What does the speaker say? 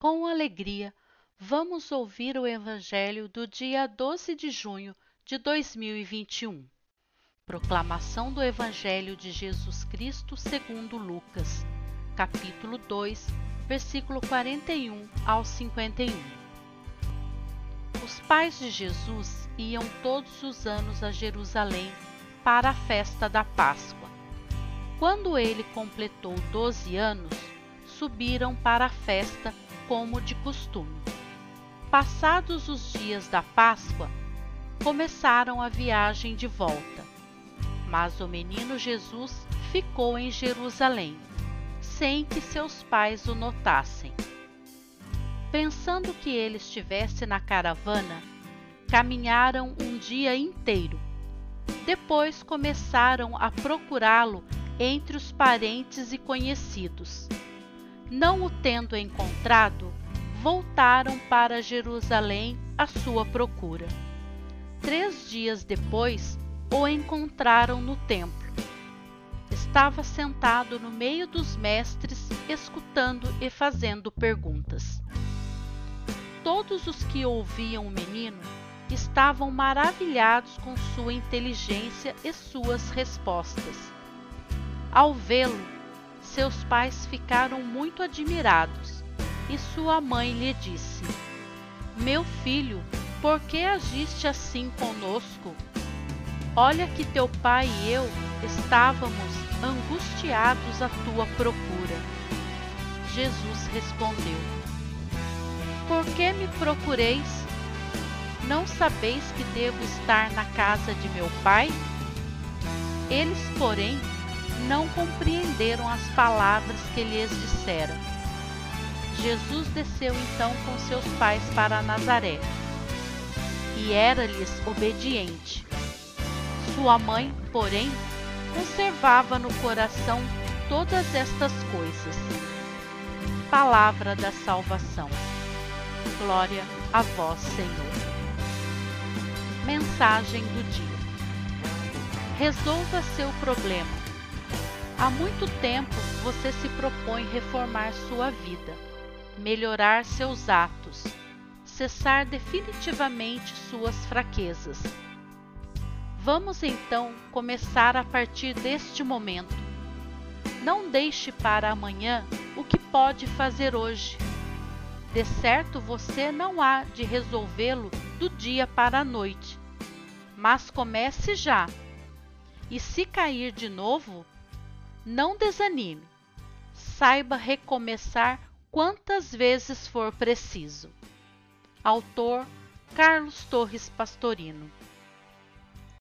Com alegria, vamos ouvir o Evangelho do dia 12 de junho de 2021. Proclamação do Evangelho de Jesus Cristo segundo Lucas, capítulo 2, versículo 41 ao 51. Os pais de Jesus iam todos os anos a Jerusalém para a festa da Páscoa. Quando ele completou 12 anos, subiram para a festa como de costume. Passados os dias da Páscoa, começaram a viagem de volta. Mas o menino Jesus ficou em Jerusalém, sem que seus pais o notassem. Pensando que ele estivesse na caravana, caminharam um dia inteiro. Depois começaram a procurá-lo entre os parentes e conhecidos. Não o tendo encontrado, voltaram para Jerusalém à sua procura. Três dias depois, o encontraram no templo. Estava sentado no meio dos mestres, escutando e fazendo perguntas. Todos os que ouviam o menino estavam maravilhados com sua inteligência e suas respostas. Ao vê-lo, seus pais ficaram muito admirados e sua mãe lhe disse: Meu filho, por que agiste assim conosco? Olha que teu pai e eu estávamos angustiados à tua procura. Jesus respondeu: Por que me procureis? Não sabeis que devo estar na casa de meu pai? Eles, porém, não compreenderam as palavras que lhes disseram. Jesus desceu então com seus pais para Nazaré e era-lhes obediente. Sua mãe, porém, conservava no coração todas estas coisas. Palavra da salvação. Glória a vós, Senhor. Mensagem do dia: Resolva seu problema. Há muito tempo você se propõe reformar sua vida, melhorar seus atos, cessar definitivamente suas fraquezas. Vamos então começar a partir deste momento. Não deixe para amanhã o que pode fazer hoje. De certo, você não há de resolvê-lo do dia para a noite mas comece já. E se cair de novo, não desanime. Saiba recomeçar quantas vezes for preciso. Autor Carlos Torres Pastorino